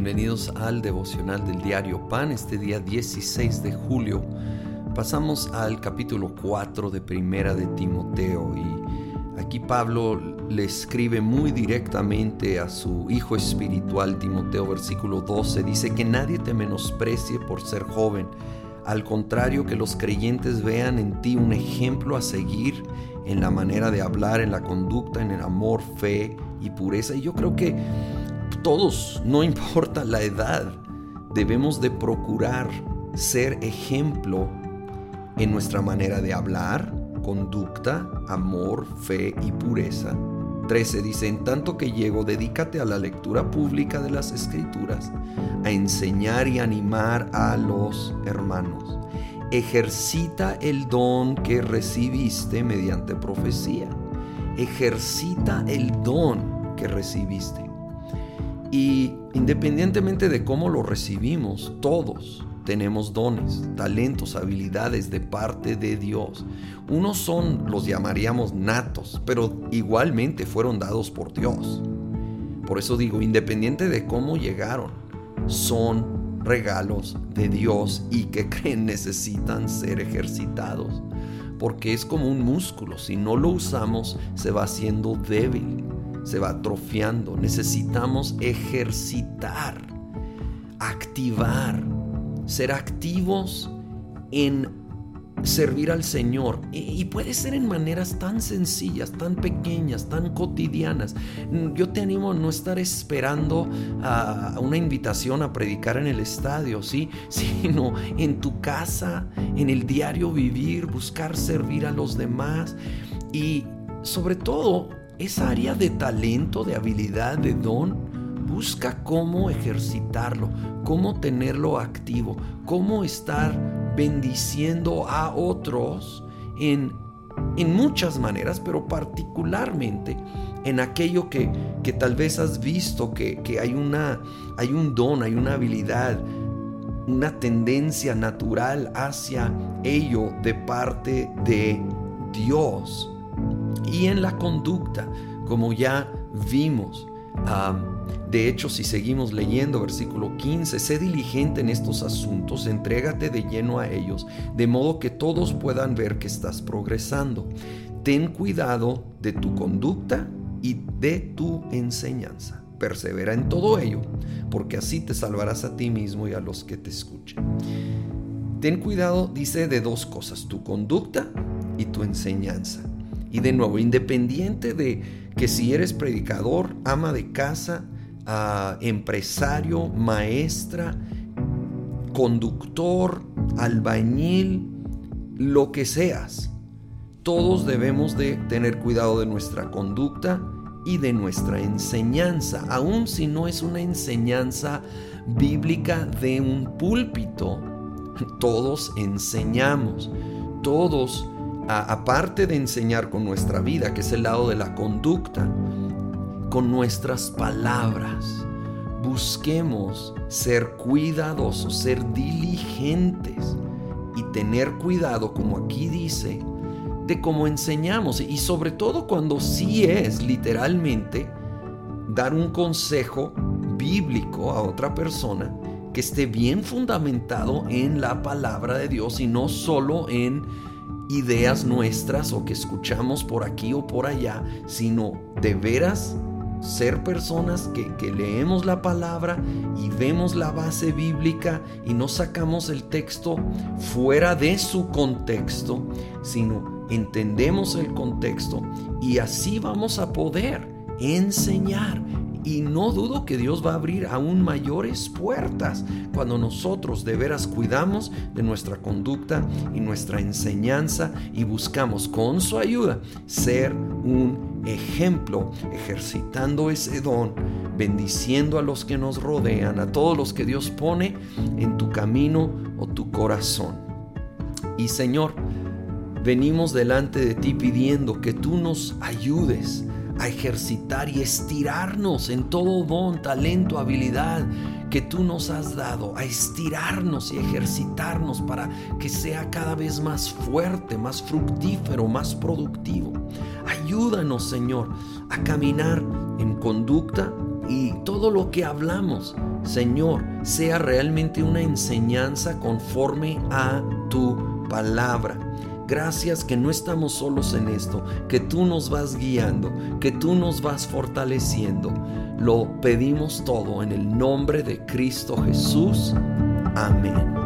Bienvenidos al devocional del diario Pan, este día 16 de julio. Pasamos al capítulo 4 de Primera de Timoteo y aquí Pablo le escribe muy directamente a su hijo espiritual Timoteo, versículo 12, dice que nadie te menosprecie por ser joven, al contrario que los creyentes vean en ti un ejemplo a seguir en la manera de hablar, en la conducta, en el amor, fe y pureza. Y yo creo que todos, no importa la edad, debemos de procurar ser ejemplo en nuestra manera de hablar, conducta, amor, fe y pureza. 13 dice, en tanto que llego, dedícate a la lectura pública de las escrituras, a enseñar y animar a los hermanos. Ejercita el don que recibiste mediante profecía. Ejercita el don que recibiste. Y independientemente de cómo lo recibimos, todos tenemos dones, talentos, habilidades de parte de Dios. Unos son, los llamaríamos natos, pero igualmente fueron dados por Dios. Por eso digo, independiente de cómo llegaron, son regalos de Dios y que creen necesitan ser ejercitados. Porque es como un músculo, si no lo usamos se va haciendo débil se va atrofiando. Necesitamos ejercitar, activar, ser activos en servir al Señor. Y, puede ser en maneras tan sencillas, tan pequeñas, tan cotidianas. Yo te animo a no estar esperando a una invitación a predicar en el estadio, ¿sí? Sino en tu casa, en el diario vivir, buscar servir a los demás. Y sobre todo, esa área de talento, de habilidad, de don, busca cómo ejercitarlo, cómo tenerlo activo, cómo estar bendiciendo a otros en, en muchas maneras, pero particularmente en aquello que, que tal vez has visto que, que hay, una, hay un don, hay una habilidad, una tendencia natural hacia ello de parte de Dios y en la conducta, como ya vimos. de hecho, si seguimos leyendo versículo 15, sé diligente en estos asuntos, entrégate de lleno a ellos, de modo que todos puedan ver que estás progresando. Ten cuidado de tu conducta y de tu enseñanza. Persevera en todo ello, porque así te salvarás a ti mismo y a los que te escuchen. Ten cuidado, dice, de dos cosas, tu conducta y tu enseñanza. Y de nuevo, independiente de que si eres predicador, ama de casa, ah, empresario, maestra, conductor, albañil, lo que seas, todos debemos de tener cuidado de nuestra conducta y de nuestra enseñanza, aun si no es una enseñanza bíblica de un púlpito. Todos enseñamos, todos aparte de enseñar con nuestra vida, que es el lado de la conducta, con nuestras palabras, busquemos ser cuidadosos, ser diligentes y tener cuidado, como aquí dice, de cómo enseñamos. Y sobre todo cuando sí es literalmente dar un consejo bíblico a otra persona que esté bien fundamentado en la palabra de Dios y no solo en ideas nuestras o que escuchamos por aquí o por allá, sino de veras ser personas que, que, leemos la palabra y vemos la base bíblica y no sacamos el texto fuera de su contexto, sino entendemos el contexto y así vamos a poder enseñar y no dudo que Dios va a abrir aún mayores puertas cuando nosotros de veras cuidamos de nuestra conducta y nuestra enseñanza y buscamos con su ayuda ser un ejemplo, ejercitando ese don, bendiciendo a los que nos rodean, a todos los que Dios pone en tu camino o tu corazón. Y Señor, venimos delante de ti pidiendo que tú nos ayudes a ejercitar y estirarnos en todo don, talento, habilidad que tú nos has dado, a estirarnos y ejercitarnos para que sea cada vez más fuerte, más fructífero, más productivo. Ayúdanos, Señor, a caminar en conducta y todo lo que hablamos, Señor, sea realmente una enseñanza conforme a tu palabra. Gracias que no estamos solos en esto, que tú nos vas guiando, que tú nos vas fortaleciendo. Lo pedimos todo en el nombre de Cristo Jesús. Amén.